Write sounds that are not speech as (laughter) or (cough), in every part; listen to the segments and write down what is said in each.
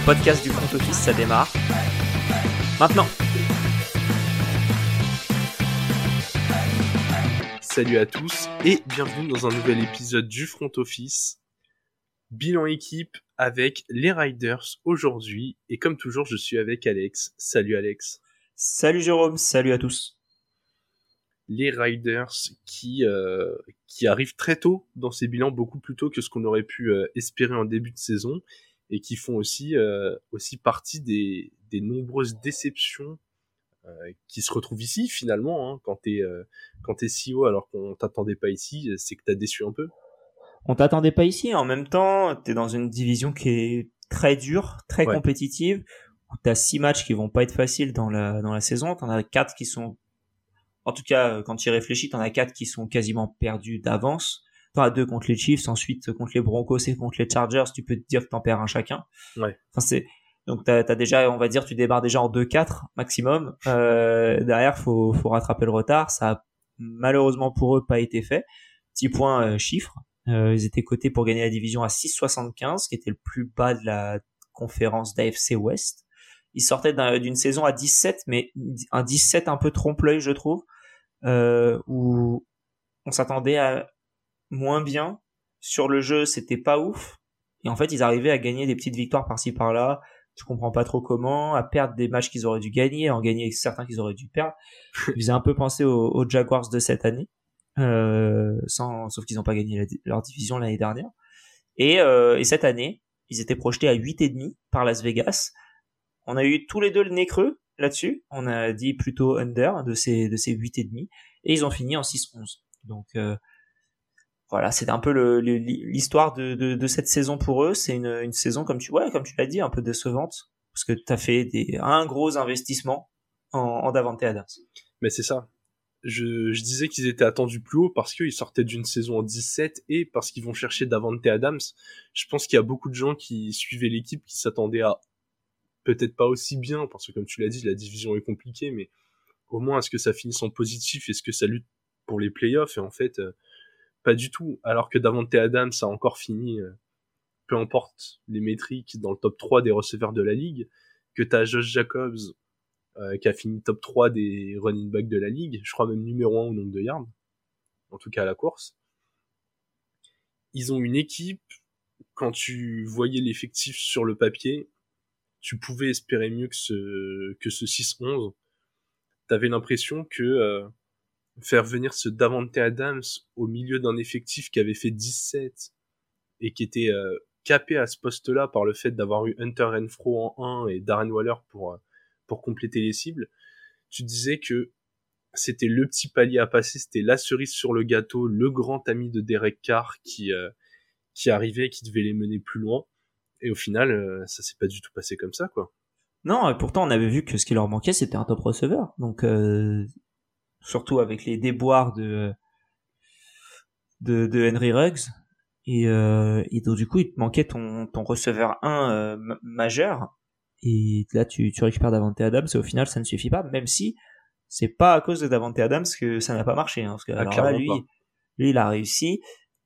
le podcast du front office, ça démarre. Maintenant Salut à tous et bienvenue dans un nouvel épisode du front office. Bilan équipe avec les Riders aujourd'hui et comme toujours je suis avec Alex. Salut Alex. Salut Jérôme, salut à tous. Les Riders qui euh, qui arrivent très tôt dans ces bilans, beaucoup plus tôt que ce qu'on aurait pu euh, espérer en début de saison et qui font aussi euh, aussi partie des, des nombreuses déceptions euh, qui se retrouvent ici finalement hein, quand t'es euh, quand t'es CEO alors qu'on t'attendait pas ici c'est que t'as déçu un peu on t'attendait pas ici en même temps t'es dans une division qui est très dure très Ouais. compétitive où t'as six matchs qui vont pas être faciles dans la dans la saison t'en as quatre qui sont en tout cas euh, quand tu y réfléchis t'en as quatre qui sont quasiment perdus d'avance t'en as deux contre les Chiefs ensuite contre les Broncos et contre les Chargers tu peux te dire que t'en perds un chacun. Ouais. enfin c'est donc t'as as déjà on va dire tu débarres déjà en 2-4 maximum. Euh, derrière faut faut rattraper le retard. Ça a malheureusement pour eux pas été fait. Petit point euh, chiffre. Euh, ils étaient cotés pour gagner la division à 6,75 qui était le plus bas de la conférence d'AFC West ils sortaient d'un- d'une saison à 17 mais un 17 un peu trompe-l'œil je trouve. Euh, où on s'attendait à moins bien. Sur le jeu c'était pas ouf. Et en fait ils arrivaient à gagner des petites victoires par-ci par-là. Je comprends pas trop comment. À perdre des matchs qu'ils auraient dû gagner à en gagner certains qu'ils auraient dû perdre. (laughs) Ils faisaient un peu penser aux, aux Jaguars de cette année. Euh, sans sauf qu'ils n'ont pas gagné la- leur division l'année dernière. Et, euh, et cette année ils étaient projetés à 8 et demi par Las Vegas. On a eu tous les deux le nez creux là-dessus. On a dit plutôt under de ces de ces 8 et demi. Et ils ont fini en 6-11 donc euh, voilà, c'est un peu l'histoire de, cette saison pour eux. C'est une, saison, comme tu, ouais, comme tu l'as dit, un peu décevante. Parce que tu as fait des, un gros investissement en, en Davante Adams. mais c'est ça je, je disais qu'ils étaient attendus plus haut parce qu'ils sortaient d'une saison en 17 et parce qu'ils vont chercher Davante Adams je pense qu'il y a beaucoup de gens qui suivaient l'équipe qui s'attendaient à peut-être pas aussi bien parce que comme tu l'as dit la division est compliquée mais au moins est-ce que ça finisse en positif? Est-ce que ça lutte pour les playoffs? Et en fait euh, pas du tout. Alors que Davante Adams a encore fini euh, peu importe les métriques dans le top 3 des receveurs de la ligue que t'as Josh Jacobs euh, qui a fini top 3 des running backs de la ligue je crois même numéro 1 au nombre de yards en tout cas à la course ils ont une équipe quand tu voyais l'effectif sur le papier tu pouvais espérer mieux que ce que ce 6-11 t'avais l'impression que euh, faire venir ce Davante Adams au milieu d'un effectif qui avait fait 17 et qui était euh, capé à ce poste-là par le fait d'avoir eu Hunter Renfro en 1 et Darren Waller pour euh, pour compléter les cibles, tu disais que c'était le petit palier à passer, c'était la cerise sur le gâteau, le grand ami de Derek Carr qui euh, qui arrivait et qui devait les mener plus loin. Et au final, euh, ça s'est pas du tout passé comme ça, quoi. Non, pourtant on avait vu que ce qui leur manquait c'était un top receveur. Donc euh, surtout avec les déboires de de, de Henry Ruggs. Et, euh, et donc du coup il te manquait ton ton receveur 1 euh, ma- majeur. Et là tu tu récupères Davante Adams et au final ça ne suffit pas même si c'est pas à cause de Davante Adams que ça n'a pas marché hein, parce que Ah, alors là, lui pas. lui il a réussi.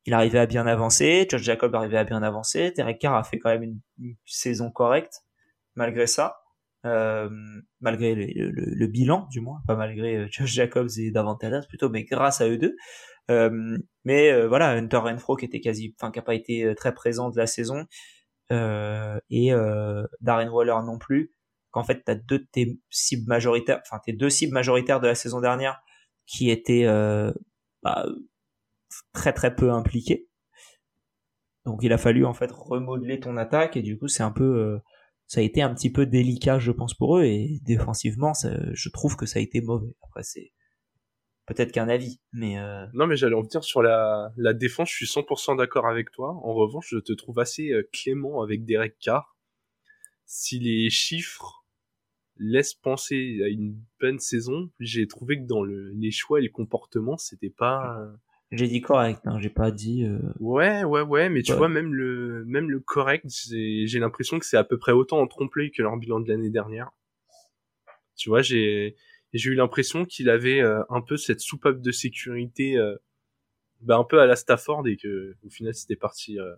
Il arrivait à bien avancer. Josh Jacob arrivait à bien avancer. Derek Carr a fait quand même une, une saison correcte malgré ça malgré le, le- le bilan du moins, pas malgré euh, (laughs) Josh Jacobs et Davante Adams plutôt, mais grâce à eux deux. Euh, mais euh, voilà, Hunter Renfro qui était quasi, enfin qui a pas été euh, très présent de la saison euh, et euh, Darren Waller non plus. Qu'en fait, t'as deux de tes cibles majoritaires, enfin tes deux cibles majoritaires de la saison dernière qui étaient euh, bah, très très peu impliqués. Donc il a fallu en fait remodeler ton attaque et du coup c'est un peu euh, ça a été un petit peu délicat, je pense, pour eux. Et défensivement, je trouve que ça a été mauvais. Après, c'est peut-être qu'un avis, mais euh, Non, mais j'allais en venir sur la, défense, je suis 100% d'accord avec toi. En revanche, je te trouve assez euh, clément avec Derek Carr. Si les chiffres laissent penser à une bonne saison, j'ai trouvé que dans le, les choix et les comportements, c'était pas... euh, j'ai dit correct. Hein, j'ai pas dit. euh, Ouais, ouais, ouais, mais tu Ouais. vois, même le, même le correct, j'ai l'impression que c'est à peu près autant en trompe-l'œil que leur bilan de l'année dernière. Tu vois, j'ai eu l'impression qu'il avait euh, un peu cette soupape de sécurité, euh, bah, un peu à la Stafford et que au final c'était parti euh,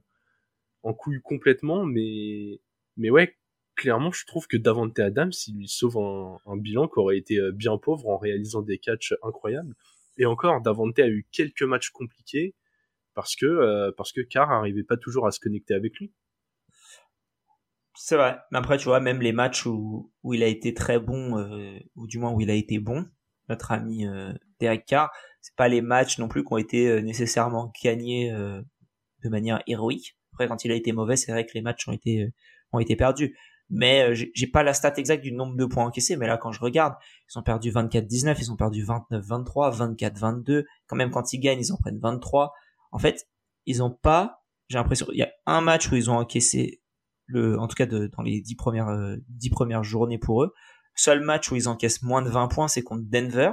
en couille complètement, mais mais ouais, clairement, je trouve que Davante Adams, il lui sauve un, bilan qui aurait été bien pauvre en réalisant des catchs incroyables. Et encore, Davante a eu quelques matchs compliqués parce que parce que Carr arrivait pas toujours à se connecter avec lui. C'est vrai. Mais après, tu vois, même les matchs où, où il a été très bon, euh, ou du moins où il a été bon, notre ami euh, Derek Carr, c'est pas les matchs non plus qui ont été euh, nécessairement gagnés euh, de manière héroïque. Après, quand il a été mauvais, c'est vrai que les matchs ont été ont été perdus. Mais j'ai pas la stat exacte du nombre de points encaissés, mais là, quand je regarde, ils ont perdu 24-19, ils ont perdu 29-23, 24-22. Quand même, quand ils gagnent, ils en prennent 23. En fait, ils ont pas, j'ai l'impression, il y a un match où ils ont encaissé le, en tout cas de, dans les dix premières, euh, dix premières journées pour eux. Seul match où ils encaissent moins de 20 points, c'est contre Denver,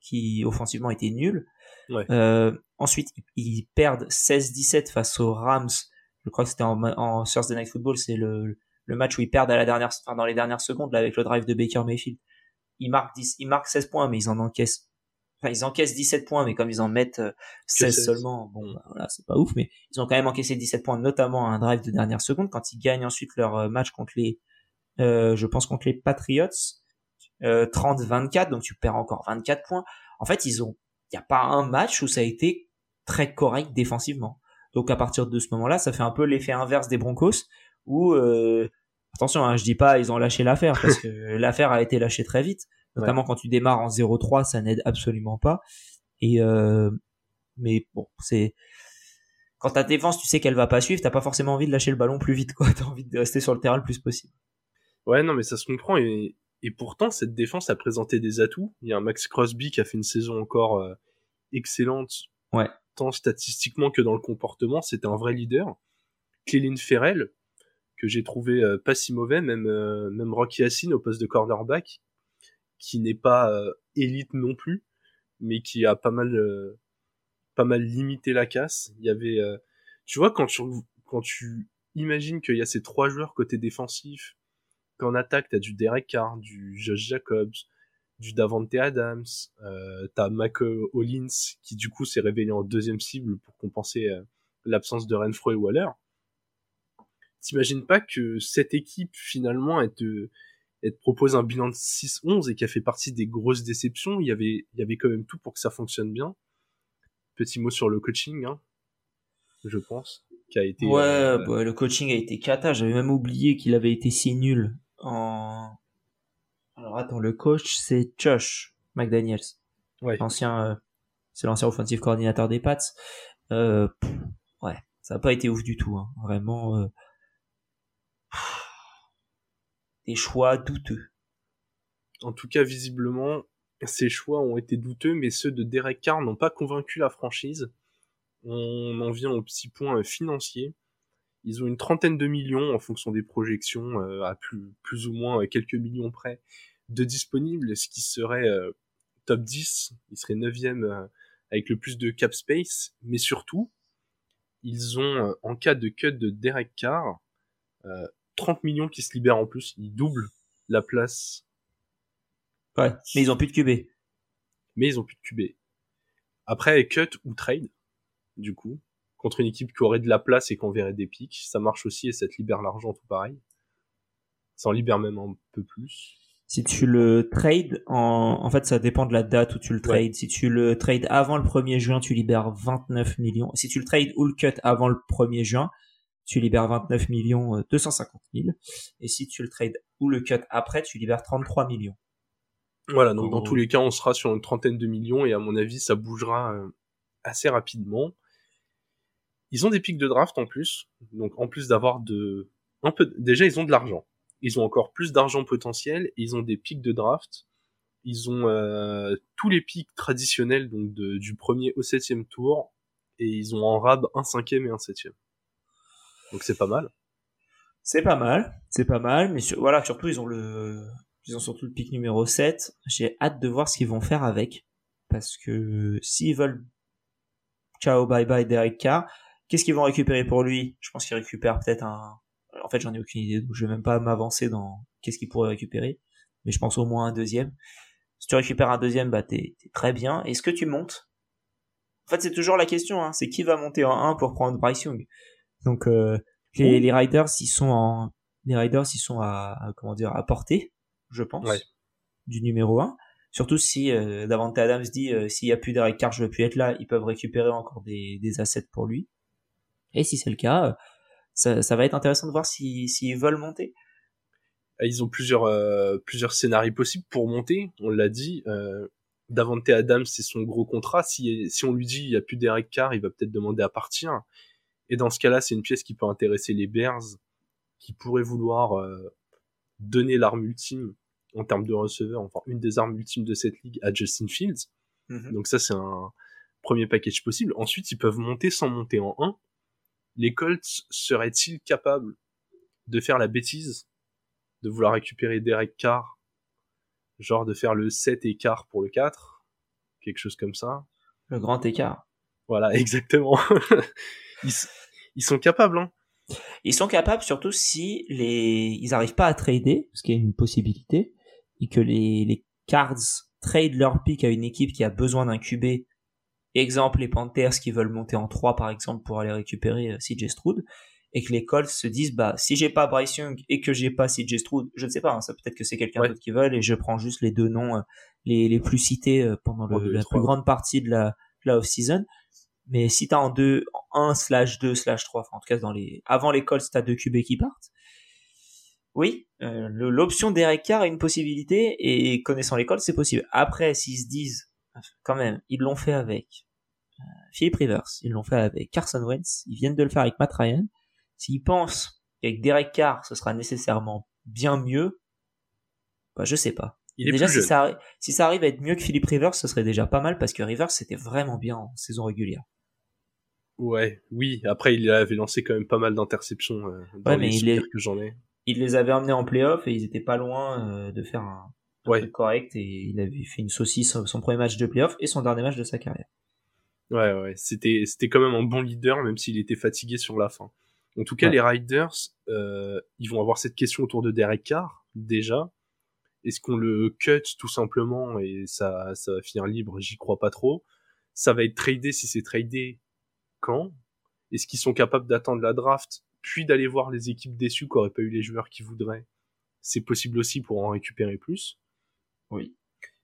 qui offensivement était nul. Ouais. Euh, ensuite, ils perdent 16-17 face aux Rams. Je crois que c'était en, en Thursday Night Football, c'est le, le match où ils perdent à la dernière, enfin, dans les dernières secondes, là, avec le drive de Baker Mayfield. Ils marquent 10, ils marquent 16 points, mais ils en encaissent enfin ils encaissent 17 points mais comme ils en mettent 16, euh, seulement bon bah, voilà c'est pas ouf mais ils ont quand même encaissé 17 points notamment un drive de dernière seconde quand ils gagnent ensuite leur euh, match contre les euh, je pense contre les Patriots euh, 30-24 donc tu perds encore 24 points. En fait ils ont il y a pas un match où ça a été très correct défensivement. Donc à partir de ce moment-là ça fait un peu l'effet inverse des Broncos où euh, attention hein, je dis pas ils ont lâché l'affaire parce que (laughs) l'affaire a été lâchée très vite Notamment quand tu démarres en 0-3, ça n'aide absolument pas. Et euh, mais bon, c'est quand ta défense, tu sais qu'elle va pas suivre, t'as pas forcément envie de lâcher le ballon plus vite, quoi. (laughs) T'as envie de rester sur le terrain le plus possible. Ouais, non, mais ça se comprend. Et, et pourtant, cette défense a présenté des atouts. Il y a un Max Crosby qui a fait une saison encore euh, excellente. Ouais. Tant statistiquement que dans le comportement, c'était un vrai leader. Cléline Ferrell, que j'ai trouvé euh, pas si mauvais, même, euh, même Rocky Hassin au poste de cornerback, qui n'est pas euh, élite non plus, mais qui a pas mal euh, pas mal limité la casse. Il y avait, euh, tu vois, quand tu quand tu imagines qu'il y a ces trois joueurs côté défensif, qu'en attaque t'as du Derek Carr, du Josh Jacobs, du Davante Adams, euh, t'as Mac Hollins qui du coup s'est révélé en deuxième cible pour compenser l'absence de Renfro et Waller. T'imagines pas que cette équipe finalement est te, propose un bilan de 6-11 et qui a fait partie des grosses déceptions, il y avait, il y avait quand même tout pour que ça fonctionne bien. Petit mot sur le coaching, hein, je pense, qui a été. Ouais, euh, bah, le coaching a été cata. J'avais même oublié qu'il avait été si nul en. Alors attends, le coach c'est Josh McDaniels, ouais. l'ancien, euh, c'est l'ancien offensive coordinateur des Pats. Euh, ouais, ça n'a pas été ouf du tout, hein. vraiment. Euh choix douteux. En tout cas, visiblement, ces choix ont été douteux, mais ceux de Derek Carr n'ont pas convaincu la franchise. On en vient au petit point euh, financier. Ils ont une trentaine de millions en fonction des projections, euh, à plus, plus ou moins euh, quelques millions près, de disponibles, ce qui serait top 10. Ils seraient 9e avec le plus de cap space, mais surtout, ils ont, en cas de cut de Derek Carr, 30 millions qui se libèrent en plus. Ils doublent la place. Ouais, mais ils ont plus de QB. Mais ils ont plus de QB. Après, cut ou trade, du coup, contre une équipe qui aurait de la place et qui enverrait des pics, ça marche aussi et ça te libère l'argent tout pareil. Ça en libère même un peu plus. Si tu le trades, en, en fait, ça dépend de la date où tu le trades. Si tu le trades avant le 1er juin, tu libères 29 millions. Si tu le trades ou le cut avant le 1er juin, tu libères 29 millions 250 euh, 000. Et si tu le trades ou le cut après, tu libères 33 millions. Voilà, donc dans tous les cas, on sera sur une trentaine de millions et à mon avis, ça bougera euh, assez rapidement. Ils ont des pics de draft en plus, donc en plus d'avoir de un peu déjà ils ont de l'argent. Ils ont encore plus d'argent potentiel, ils ont des pics de draft. Ils ont euh, tous les pics traditionnels donc du premier au septième tour et ils ont en rab un cinquième et un septième. Donc c'est pas mal. C'est pas mal, c'est pas mal, mais voilà, surtout ils ont le, ils ont surtout le pic numéro 7. J'ai hâte de voir ce qu'ils vont faire avec, parce que s'ils veulent, ciao, bye bye Derek Carr, qu'est-ce qu'ils vont récupérer pour lui? Je pense qu'ils récupèrent peut-être un, en fait j'en ai aucune idée, donc je vais même pas m'avancer dans qu'est-ce qu'ils pourraient récupérer, mais je pense au moins un deuxième. Si tu récupères un deuxième, bah t'es très bien. Est-ce que tu montes? En fait, c'est toujours la question, hein. c'est qui va monter en 1 pour prendre Bryce Young? Donc euh, les, les, Riders, ils sont en les Riders ils sont à, comment dire à portée, je pense, du numéro 1. Surtout si euh, Davante Adams dit euh, s'il y a plus Derek Carr, je veux plus être là, ils peuvent récupérer encore des, des assets pour lui. Et si c'est le cas, euh, ça, ça, va être intéressant de voir s'ils si, veulent monter. Ils ont plusieurs euh, plusieurs scénarios possibles pour monter. On l'a dit. Euh, Davante Adams, c'est son gros contrat. Si, si on lui dit il y a plus Derek Carr, il va peut-être demander à partir. Et dans ce cas-là, c'est une pièce qui peut intéresser les Bears, qui pourraient vouloir euh, donner l'arme ultime en termes de receveur, enfin une des armes ultimes de cette ligue à Justin Fields. Mhm. Donc ça, c'est un premier package possible. Ensuite, ils peuvent monter sans monter en 1. Les Colts seraient-ils capables de faire la bêtise de vouloir récupérer Derek Carr, genre de faire le 7 écart pour le 4, quelque chose comme ça. Le grand écart. Voilà, (laughs) exactement. Ils, sont capables, hein. Ils sont capables surtout si les ils arrivent pas à trader, ce qui est une possibilité, et que les, les Cards trade leur pick à une équipe qui a besoin d'un QB. Exemple, les Panthers qui veulent monter en 3 par exemple pour aller récupérer euh, CJ Stroud et que les Colts se disent bah si j'ai pas Bryce Young et que j'ai pas CJ Stroud, je ne sais pas, hein, ça peut-être que c'est quelqu'un d'autre qui veut et je prends juste les deux noms euh, les, les plus cités euh, pendant la plus grande partie de la, la off-season. Mais si t'as en 2, 1 slash 2 slash 3, enfin en tout cas dans les, avant les Colts, t'as deux QB qui partent. Oui, euh, l'option Derek Carr est une possibilité et connaissant les Colts, c'est possible. Après, s'ils se disent, quand même, ils l'ont fait avec euh, Philip Rivers, ils l'ont fait avec Carson Wentz, ils viennent de le faire avec Matt Ryan. S'ils pensent qu'avec Derek Carr, ce sera nécessairement bien mieux, bah je sais pas. déjà, si ça, si ça arrive à être mieux que Philip Rivers, ce serait déjà pas mal parce que Rivers c'était vraiment bien en saison régulière. Ouais, oui. Après, il avait lancé quand même pas mal d'interceptions euh, dans ouais, mais les il que j'en ai. Il les avait amenés en playoff et ils étaient pas loin euh, de faire un, truc correct et il avait fait une saucisse son premier match de playoff et son dernier match de sa carrière. Ouais, ouais. C'était, c'était quand même un bon leader même s'il était fatigué sur la fin. En tout cas, les Riders, euh, ils vont avoir cette question autour de Derek Carr déjà. Est-ce qu'on le cut tout simplement et ça, ça va finir libre J'y crois pas trop. Ça va être tradé si c'est tradé quand Est-ce qu'ils sont capables d'attendre la draft, puis d'aller voir les équipes déçues qui n'auraient pas eu les joueurs qu'ils voudraient C'est possible aussi pour en récupérer plus. Oui.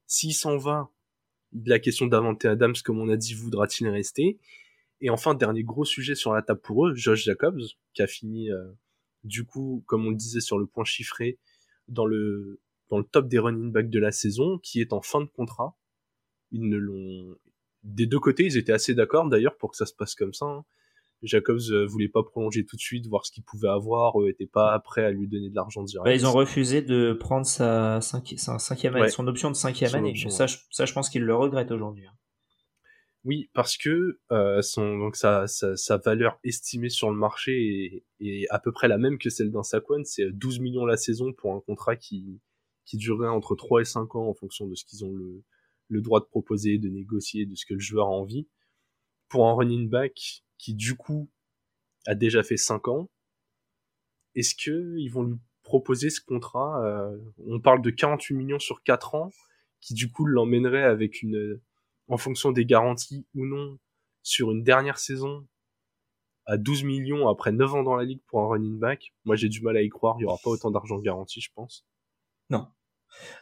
S'il s'en va, la question d'Avante Adams, comme on a dit, voudra-t-il rester? Et enfin, dernier gros sujet sur la table pour eux, Josh Jacobs, qui a fini, euh, du coup, comme on le disait sur le point chiffré, dans le, dans le top des running backs de la saison, qui est en fin de contrat. Ils ne l'ont, des deux côtés, ils étaient assez d'accord d'ailleurs pour que ça se passe comme ça. Hein. Jacobs euh, voulait pas prolonger tout de suite, voir ce qu'il pouvait avoir, eux étaient pas prêts à lui donner de l'argent direct. ils ont refusé de prendre sa, cinquième année, son option de cinquième année. ça, je, ça, je pense qu'il le regrette aujourd'hui. Hein. Oui, parce que euh, son, donc sa, sa, valeur estimée sur le marché est, est, à peu près la même que celle d'un Saquon. C'est 12 millions la saison pour un contrat qui, qui durerait entre 3 et 5 ans en fonction de ce qu'ils ont le, le droit de proposer, de négocier, de ce que le joueur a envie. Pour un running back qui du coup a déjà fait 5 ans, est-ce que ils vont lui proposer ce contrat euh, On parle de 48 millions sur 4 ans, qui du coup l'emmènerait avec une, en fonction des garanties ou non, sur une dernière saison à 12 millions après 9 ans dans la ligue pour un running back? Moi j'ai du mal à y croire, il y aura pas autant d'argent garanti, je pense. Non.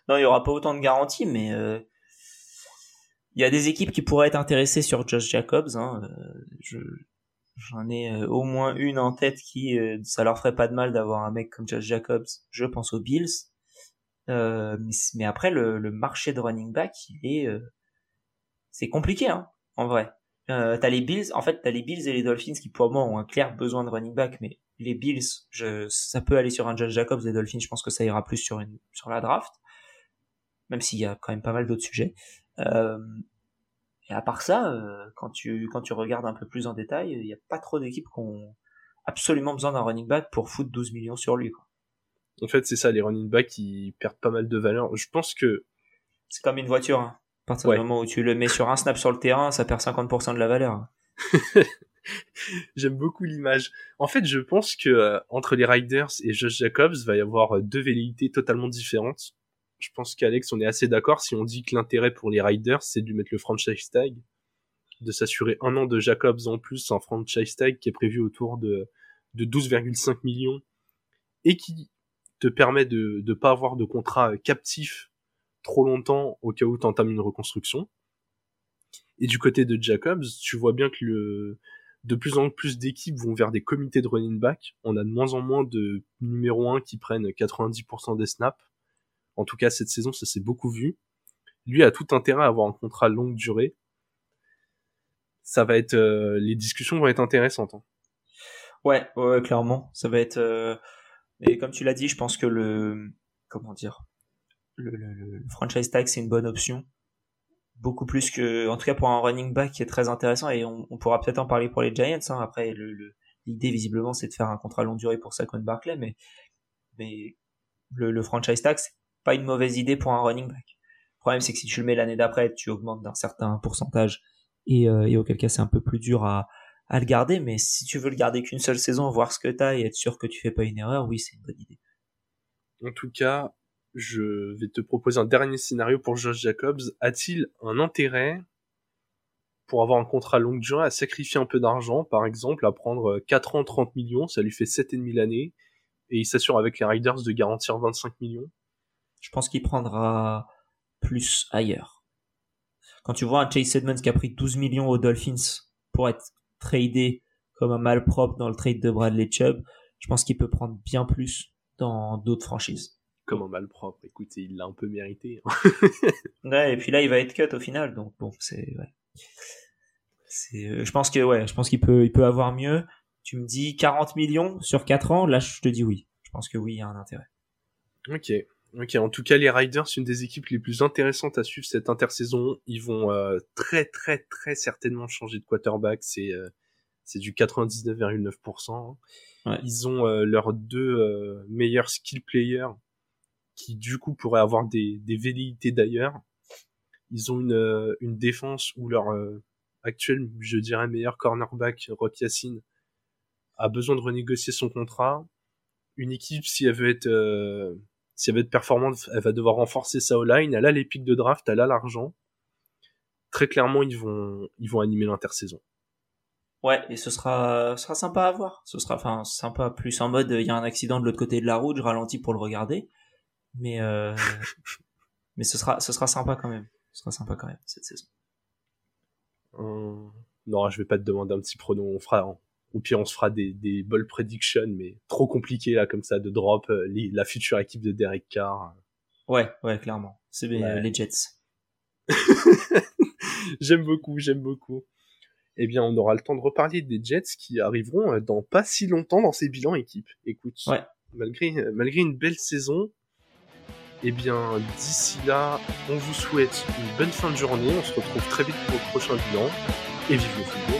Non, il y aura pas autant de garanties, mais euh, il y a des équipes qui pourraient être intéressées sur Josh Jacobs. Hein. Euh, je, j'en ai euh, au moins une en tête qui, euh, ça leur ferait pas de mal d'avoir un mec comme Josh Jacobs. Je pense aux Bills. Mais, après, le, marché de running back, il est, c'est compliqué, hein, en vrai. Euh, t'as les Bills, en fait, t'as les Bills et les Dolphins qui pour moi ont un clair besoin de running back, mais les Bills, ça peut aller sur un Josh Jacobs, les Dolphins, je pense que ça ira plus sur la draft, même s'il y a quand même pas mal d'autres sujets. Euh, et à part ça, euh, quand tu quand tu regardes un peu plus en détail, il n'y a pas trop d'équipes qui ont absolument besoin d'un running back pour foutre 12 millions sur lui. Quoi. En fait, c'est ça, les running backs qui perdent pas mal de valeur. Je pense que c'est comme une voiture. Hein. À partir du moment où tu le mets sur un snap sur le terrain, ça perd 50% de la valeur. (laughs) J'aime beaucoup l'image. En fait, je pense que euh, entre les Riders et Josh Jacobs, va y avoir deux velléités totalement différentes je pense qu'Alex, on est assez d'accord si on dit que l'intérêt pour les Riders, c'est de mettre le franchise tag, de s'assurer un an de Jacobs en plus, un franchise tag qui est prévu autour de, de 12,5 millions, et qui te permet de ne pas avoir de contrat captif trop longtemps au cas où tu entames une reconstruction. Et du côté de Jacobs, tu vois bien que de plus en plus d'équipes vont vers des comités de running back. On a de moins en moins de numéro 1 qui prennent 90% des snaps. En tout cas, cette saison, ça s'est beaucoup vu. Lui a tout intérêt à avoir un contrat longue durée. Ça va être, euh, les discussions vont être intéressantes. Hein. Ouais, ouais, clairement, ça va être. Euh... Et comme tu l'as dit, je pense que le, comment dire, le, le, le franchise tag c'est une bonne option beaucoup plus que, en tout cas pour un running back qui est très intéressant et on, pourra peut-être en parler pour les Giants. Hein. Après, l'idée visiblement c'est de faire un contrat long durée pour Saquon Barkley, mais mais le, franchise c'est pas une mauvaise idée pour un running back. Le problème c'est que si tu le mets l'année d'après, tu augmentes d'un certain pourcentage et, euh, auquel cas c'est un peu plus dur à, le garder. Mais si tu veux le garder qu'une seule saison, voir ce que t'as et être sûr que tu fais pas une erreur, oui c'est une bonne idée. En tout cas, je vais te proposer un dernier scénario pour Josh Jacobs. A-t-il un intérêt pour avoir un contrat longue durée à sacrifier un peu d'argent, par exemple, à prendre 4 ans 30 millions, ça lui fait 7,5 l'année, et il s'assure avec les Riders de garantir 25 millions Je pense qu'il prendra plus ailleurs. Quand tu vois un Chase Edmonds qui a pris 12 millions aux Dolphins pour être tradé comme un malpropre dans le trade de Bradley Chubb, je pense qu'il peut prendre bien plus dans d'autres franchises comme un malpropre. Écoutez, il l'a un peu mérité. Hein. (laughs) ouais, et puis là, il va être cut au final, donc bon, c'est ouais. C'est, euh, je pense que ouais, je pense qu'il peut, il peut avoir mieux. Tu me dis 40 millions sur 4 ans, là, je te dis oui. Je pense que oui, il y a un intérêt. Ok. Ok, en tout cas, les Riders, une des équipes les plus intéressantes à suivre cette intersaison. Ils vont euh, très, très, très certainement changer de quarterback. C'est euh, c'est du 99,9%. Ouais. Ils ont leurs deux meilleurs skill players qui du coup pourraient avoir des, des velléités d'ailleurs. Ils ont une, euh, une défense où leur euh, actuel, je dirais, meilleur cornerback, Rock Yassin, a besoin de renégocier son contrat. Une équipe, si elle veut être, euh, si elle veut être performante, elle va devoir renforcer sa O-line. Elle a les pics de draft, elle a l'argent. Très clairement, ils vont, ils vont animer l'intersaison. Ouais, et ce sera, ce sera sympa à voir. Ce sera, enfin, sympa plus en mode, il y a un accident de l'autre côté de la route, je ralentis pour le regarder mais euh, (laughs) mais ce sera ce sera sympa quand même ce sera sympa quand même cette saison non je vais pas te demander un petit pronom on fera ou pire on se fera des des ball prediction mais trop compliqué là comme ça de drop euh, la future équipe de Derek Carr ouais ouais clairement c'est les Jets (laughs) j'aime beaucoup j'aime beaucoup eh bien, on aura le temps de reparler des Jets qui arriveront dans pas si longtemps dans ces bilans équipes. Écoute, ouais. malgré, malgré une belle saison, eh bien, d'ici là, on vous souhaite une bonne fin de journée. On se retrouve très vite pour le prochain bilan. Et vive le football